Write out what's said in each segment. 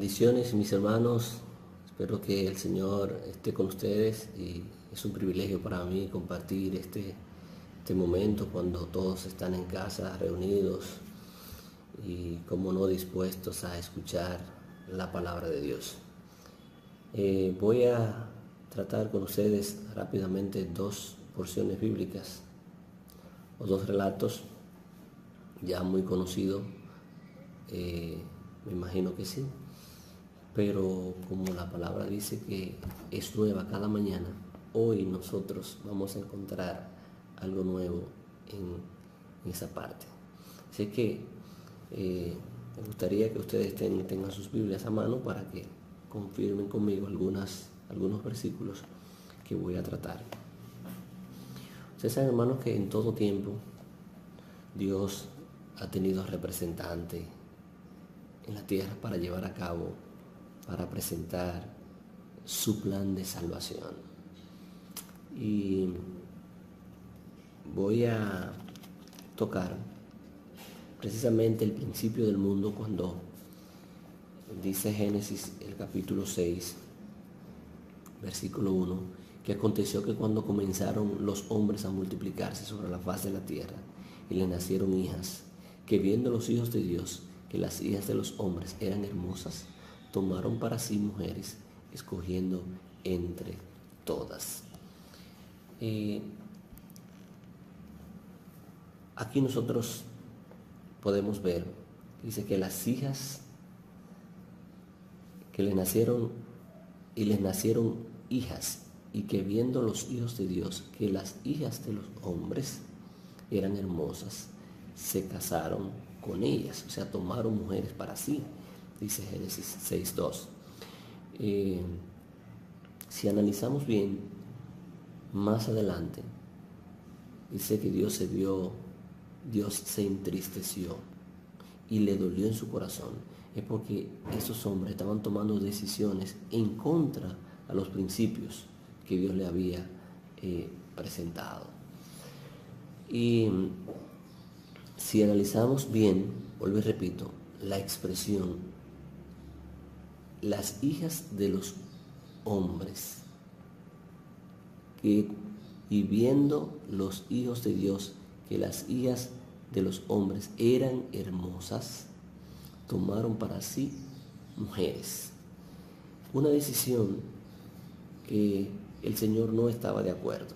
Bendiciones mis hermanos, espero que el Señor esté con ustedes y es un privilegio para mí compartir este, este momento cuando todos están en casa reunidos y como no dispuestos a escuchar la palabra de Dios. Eh, voy a tratar con ustedes rápidamente dos porciones bíblicas o dos relatos ya muy conocidos, eh, me imagino que sí, pero como la palabra dice que es nueva cada mañana, hoy nosotros vamos a encontrar algo nuevo en, esa parte. Así que eh, me gustaría que ustedes tengan sus Biblias a mano para que confirmen conmigo algunos versículos que voy a tratar. Ustedes saben, hermanos, que en todo tiempo Dios ha tenido representante en la tierra para llevar a cabo para presentar su plan de salvación. Y voy a tocar precisamente el principio del mundo cuando dice Génesis el capítulo 6, versículo 1, que aconteció que cuando comenzaron los hombres a multiplicarse sobre la faz de la tierra y le nacieron hijas, que viendo los hijos de Dios que las hijas de los hombres eran hermosas, tomaron para sí mujeres, escogiendo entre todas. Eh, aquí nosotros podemos ver, dice que las hijas que le nacieron y les nacieron hijas y que viendo los hijos de Dios que las hijas de los hombres eran hermosas, se casaron con ellas, o sea, tomaron mujeres para sí dice Génesis 6.2. Eh, si analizamos bien, más adelante, dice que Dios se vio, Dios se entristeció y le dolió en su corazón. Es porque esos hombres estaban tomando decisiones en contra a los principios que Dios le había eh, presentado. Y si analizamos bien, vuelvo y repito, la expresión las hijas de los hombres, que, y viendo los hijos de Dios que las hijas de los hombres eran hermosas, tomaron para sí mujeres. Una decisión que el Señor no estaba de acuerdo.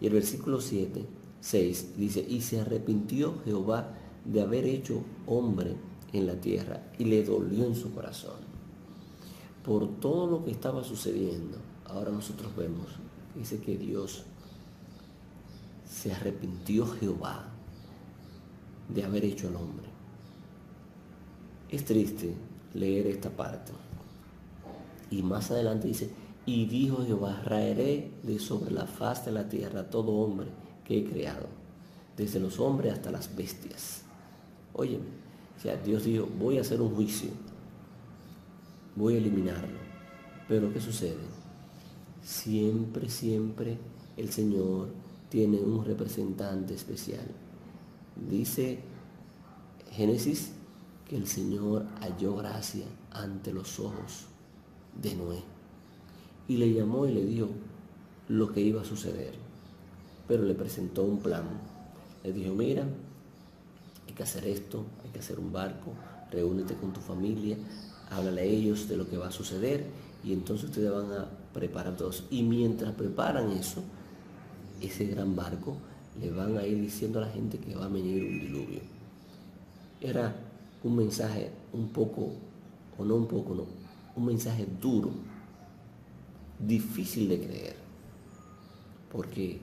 Y el versículo 7, 6 dice, y se arrepintió Jehová de haber hecho hombre en la tierra y le dolió en su corazón por todo lo que estaba sucediendo, ahora nosotros vemos, dice que Dios se arrepintió Jehová de haber hecho al hombre. Es triste leer esta parte. Y más adelante dice, y dijo Jehová, raeré de sobre la faz de la tierra todo hombre que he creado, desde los hombres hasta las bestias. Óyeme, o Dios dijo, voy a hacer un juicio voy a eliminarlo. Pero ¿qué sucede? Siempre, siempre el Señor tiene un representante especial. Dice Génesis que el Señor halló gracia ante los ojos de Noé. Y le llamó y le dijo lo que iba a suceder. Pero le presentó un plan. Le dijo, mira, hay que hacer esto, hay que hacer un barco, reúnete con tu familia, háblale a ellos de lo que va a suceder y entonces ustedes van a preparar todos. Y mientras preparan eso, ese gran barco, le van a ir diciendo a la gente que va a venir un diluvio. Era un mensaje un poco, o no un poco, no, un mensaje duro, difícil de creer, porque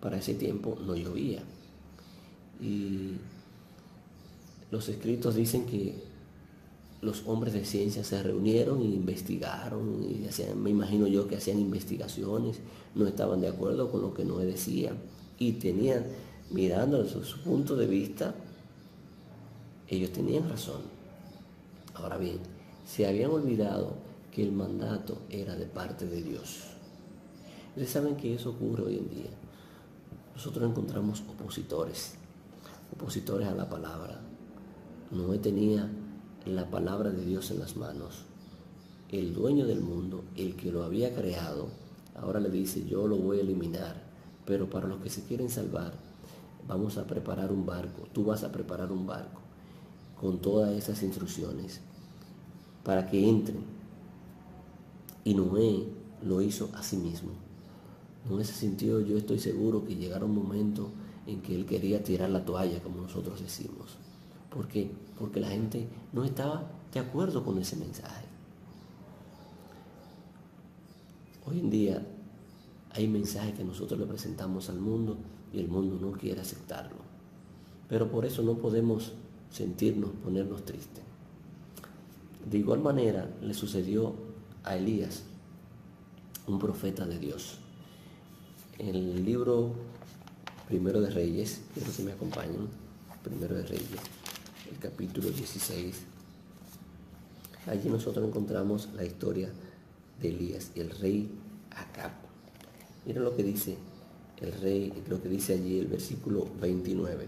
para ese tiempo no llovía. Y los escritos dicen que los hombres de ciencia se reunieron e investigaron, y hacían, me imagino yo que hacían investigaciones, no estaban de acuerdo con lo que Noé decía, y tenían, mirando su punto de vista, ellos tenían razón. Ahora bien, se habían olvidado que el mandato era de parte de Dios. Ustedes saben que eso ocurre hoy en día. Nosotros encontramos opositores, opositores a la palabra. Noé tenía la palabra de Dios en las manos. el dueño del mundo, el que lo había creado, ahora le dice, yo lo voy a eliminar, pero para los que se quieren salvar, vamos a preparar un barco, tú vas a preparar un barco con todas esas instrucciones para que entren. Y Noé lo hizo a sí mismo. Noé se sintió, yo estoy seguro que llegará un momento en que él quería tirar la toalla, como nosotros decimos. ¿Por qué? Porque la gente no estaba de acuerdo con ese mensaje. Hoy en día hay mensajes que nosotros le presentamos al mundo y el mundo no quiere aceptarlo. Pero por eso no podemos sentirnos, ponernos tristes. De igual manera le sucedió a Elías, un profeta de Dios. En el libro Primero de Reyes, quiero que me acompañen, Primero de Reyes, el capítulo 16. Allí nosotros encontramos la historia de Elías y el rey Acab. Miren lo que dice el rey, lo que dice allí el versículo 29.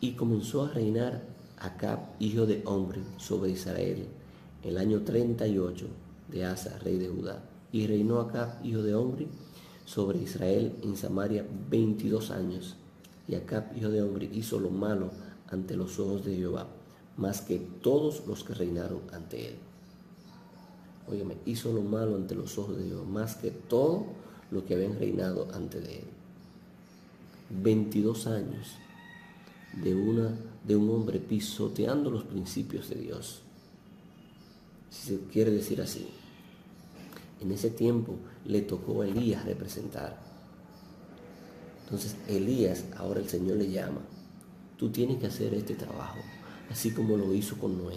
Y comenzó a reinar Acab, hijo de hombre, sobre Israel, el año 38 de Asa, rey de Judá. Y reinó Acab, hijo de hombre, sobre Israel en Samaria 22 años. Y Acab, hijo de hombre, hizo lo malo ante los ojos de Jehová, más que todos los que reinaron ante él. Óyeme, hizo lo malo ante los ojos de Jehová, más que todo lo que habían reinado ante él. 22 años de, una, de un hombre pisoteando los principios de Dios. Si se quiere decir así. En ese tiempo le tocó a Elías representar. Entonces Elías, ahora el Señor le llama. Tú tienes que hacer este trabajo, así como lo hizo con Noé.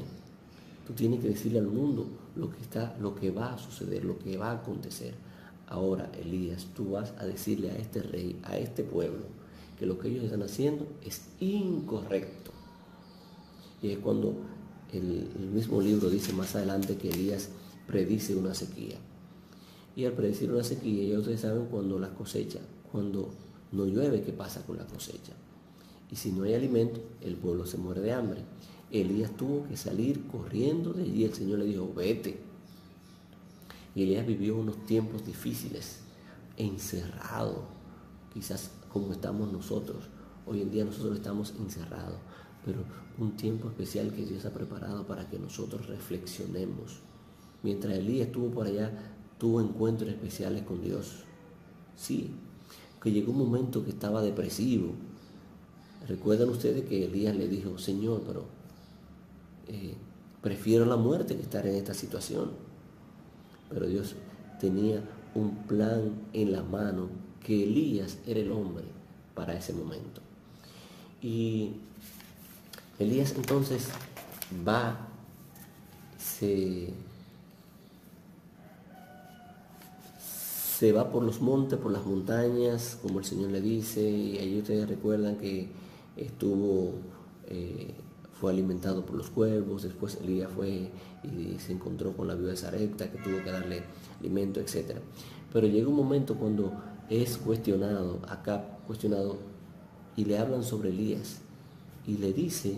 Tú tienes que decirle al mundo lo que está, lo que va a suceder, lo que va a acontecer. Ahora, Elías, tú vas a decirle a este rey, a este pueblo, que lo que ellos están haciendo es incorrecto. Y es cuando el, mismo libro dice más adelante que Elías predice una sequía. Y al predecir una sequía, ya ustedes saben cuando la cosecha, cuando no llueve, ¿qué pasa con la cosecha? Y si no hay alimento, el pueblo se muere de hambre. Elías tuvo que salir corriendo de allí. El Señor le dijo, vete. Y Elías vivió unos tiempos difíciles, encerrado, quizás como estamos nosotros. Hoy en día nosotros estamos encerrados, pero un tiempo especial que Dios ha preparado para que nosotros reflexionemos. Mientras Elías estuvo por allá, tuvo encuentros especiales con Dios. Sí, que llegó un momento que estaba depresivo. Recuerdan ustedes que Elías le dijo, Señor, pero eh, prefiero la muerte que estar en esta situación. Pero Dios tenía un plan en la mano que Elías era el hombre para ese momento. Y Elías entonces va, se, se va por los montes, por las montañas, como el Señor le dice, y ahí ustedes recuerdan que estuvo, eh, fue alimentado por los cuervos, después Elías fue y se encontró con la viuda de Sarepta, que tuvo que darle alimento, etc. Pero llega un momento cuando es cuestionado, acá cuestionado, y le hablan sobre Elías, y le dice,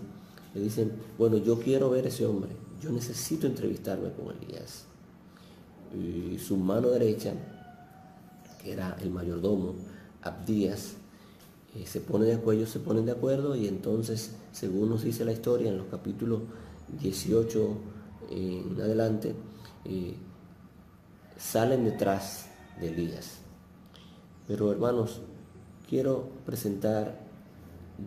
le dicen, bueno, yo quiero ver a ese hombre, yo necesito entrevistarme con Elías. Y su mano derecha, que era el mayordomo, Abdías, eh, se pone de acuerdo, se ponen de acuerdo y entonces, según nos dice la historia en los capítulos 18 eh, en adelante, eh, salen detrás de Elías. Pero hermanos, quiero presentar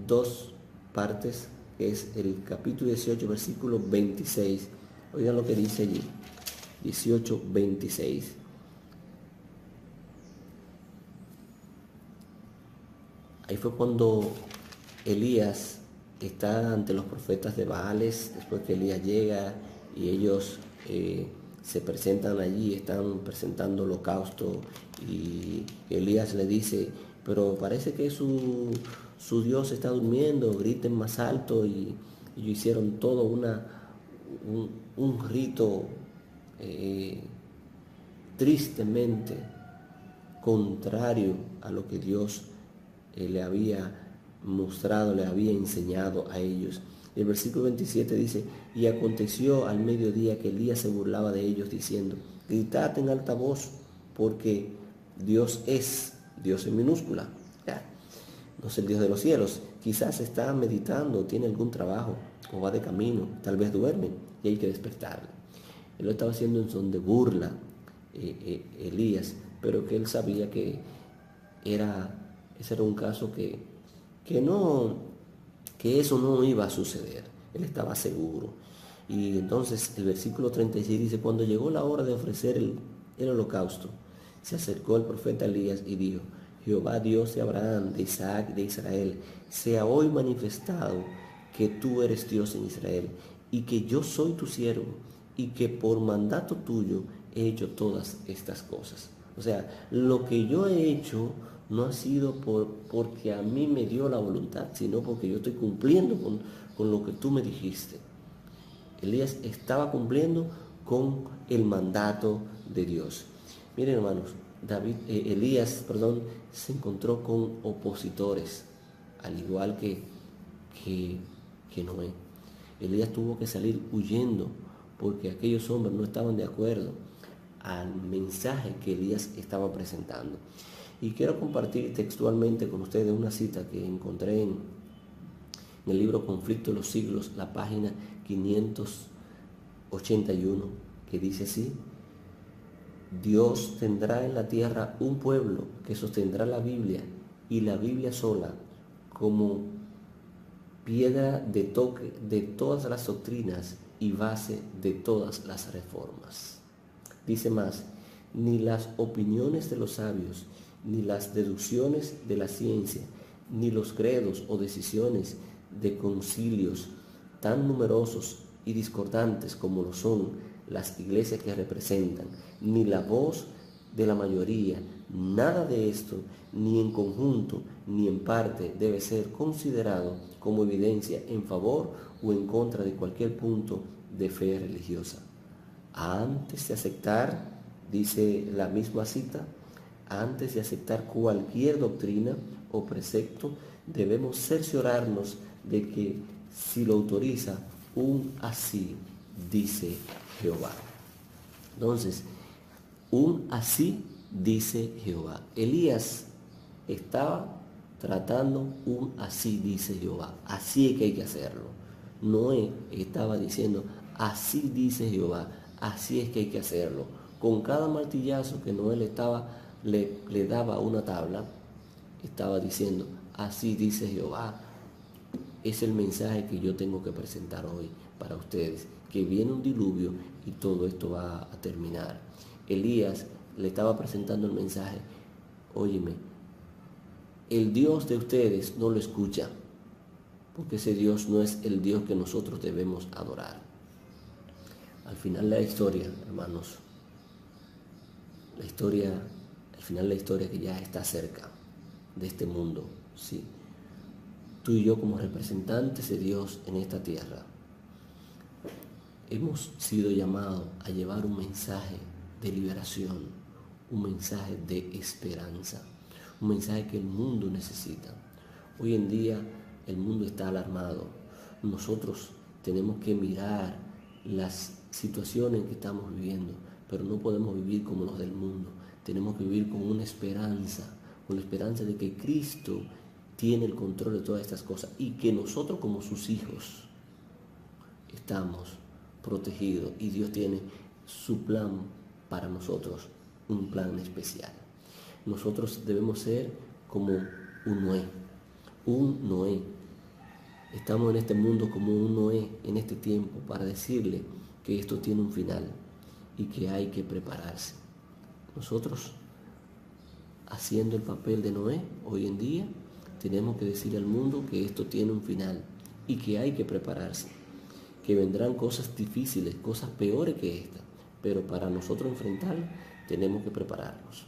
dos partes, que es el capítulo 18, versículo 26. Oigan lo que dice allí. 18, 26. Ahí fue cuando Elías está ante los profetas de Baales, después que Elías llega y ellos eh, se presentan allí, están presentando holocausto y Elías le dice, pero parece que su, Dios está durmiendo, griten más alto y, hicieron todo una, un, rito eh, tristemente contrario a lo que Dios eh, le había mostrado, le había enseñado a ellos. El versículo 27 dice, y aconteció al mediodía que Elías se burlaba de ellos diciendo, gritad en alta voz, porque Dios es, Dios en minúscula, no es el Dios de los cielos. Quizás está meditando, tiene algún trabajo, o va de camino, tal vez duerme, y hay que despertarle. Él lo estaba haciendo en son de burla, eh, eh, Elías, pero que él sabía que era, ese era un caso que, que no que eso no iba a suceder. Él estaba seguro. Y entonces el versículo 36 dice, cuando llegó la hora de ofrecer el, el holocausto, se acercó el profeta Elías y dijo, Jehová Dios de Abraham, de Isaac, de Israel, sea hoy manifestado que tú eres Dios en Israel y que yo soy tu siervo y que por mandato tuyo he hecho todas estas cosas. O sea, lo que yo he hecho no ha sido por, porque a mí me dio la voluntad, sino porque yo estoy cumpliendo con, lo que tú me dijiste. Elías estaba cumpliendo con el mandato de Dios. Miren hermanos, David, eh, Elías perdón, se encontró con opositores, al igual que, que, que Noé. Elías tuvo que salir huyendo porque aquellos hombres no estaban de acuerdo al mensaje que Elías estaba presentando. Y quiero compartir textualmente con ustedes una cita que encontré en, el libro Conflicto de los Siglos, la página 581, que dice así, Dios tendrá en la tierra un pueblo que sostendrá la Biblia y la Biblia sola como piedra de toque de todas las doctrinas y base de todas las reformas. Dice más, ni las opiniones de los sabios, ni las deducciones de la ciencia, ni los credos o decisiones de concilios tan numerosos y discordantes como lo son las iglesias que representan, ni la voz de la mayoría, nada de esto, ni en conjunto, ni en parte, debe ser considerado como evidencia en favor o en contra de cualquier punto de fe religiosa. Antes de aceptar, dice la misma cita, antes de aceptar cualquier doctrina o precepto, debemos cerciorarnos de que si lo autoriza un así, dice Jehová. Entonces, un así, dice Jehová. Elías estaba tratando un así, dice Jehová. Así es que hay que hacerlo. Noé estaba diciendo, así dice Jehová, así es que hay que hacerlo. Con cada martillazo que Noé le estaba le, daba una tabla, estaba diciendo, así dice Jehová, es el mensaje que yo tengo que presentar hoy para ustedes, que viene un diluvio y todo esto va a terminar. Elías le estaba presentando el mensaje, óyeme, el Dios de ustedes no lo escucha, porque ese Dios no es el Dios que nosotros debemos adorar. Al final de la historia, hermanos, la historia final la historia que ya está cerca de este mundo, sí. Tú y yo como representantes de Dios en esta tierra, hemos sido llamados a llevar un mensaje de liberación, un mensaje de esperanza, un mensaje que el mundo necesita. Hoy en día el mundo está alarmado. Nosotros tenemos que mirar las situaciones que estamos viviendo, pero no podemos vivir como los del mundo tenemos que vivir con una esperanza, con la esperanza de que Cristo tiene el control de todas estas cosas y que nosotros como sus hijos estamos protegidos y Dios tiene su plan para nosotros, un plan especial. Nosotros debemos ser como un Noé, un Noé. Estamos en este mundo como un Noé en este tiempo para decirle que esto tiene un final y que hay que prepararse. Nosotros, haciendo el papel de Noé hoy en día, tenemos que decir al mundo que esto tiene un final y que hay que prepararse, que vendrán cosas difíciles, cosas peores que esta, pero para nosotros enfrentar tenemos que prepararnos.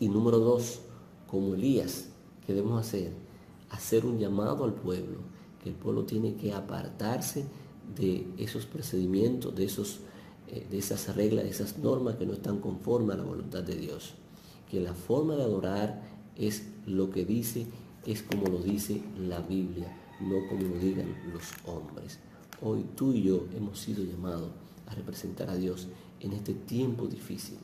Y número dos, como Elías, ¿qué debemos hacer? Hacer un llamado al pueblo, que el pueblo tiene que apartarse de esos procedimientos, de esos de esas reglas, de esas normas que no están conformes a la voluntad de Dios. Que la forma de adorar es lo que dice es como lo dice la Biblia, no como lo digan los hombres. Hoy tú y yo hemos sido llamados a representar a Dios en este tiempo difícil.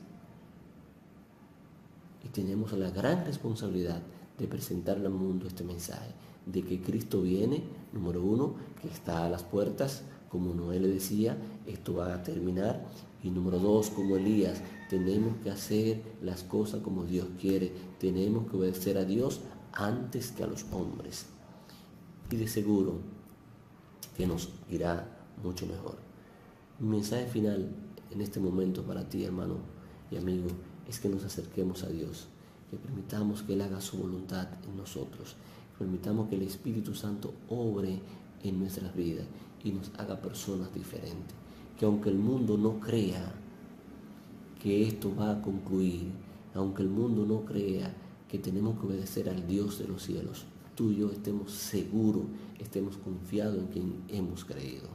Y tenemos la gran responsabilidad de presentarle al mundo este mensaje de que Cristo viene, número uno, que está a las puertas, como Noé le decía, esto va a terminar. Y número dos, como Elías, tenemos que hacer las cosas como Dios quiere, tenemos que obedecer a Dios antes que a los hombres. Y de seguro que nos irá mucho mejor. Mi mensaje final en este momento para ti, hermano y amigo, es que nos acerquemos a Dios, que permitamos que Él haga su voluntad en nosotros, que permitamos que el Espíritu Santo obre en nuestras vidas y nos haga personas diferentes. Que aunque el mundo no crea que esto va a concluir, aunque el mundo no crea que tenemos que obedecer al Dios de los cielos, tú y yo estemos seguros, estemos confiados en quien hemos creído.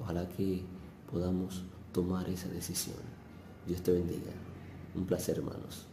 Ojalá que podamos tomar esa decisión. Dios te bendiga. Un placer, hermanos.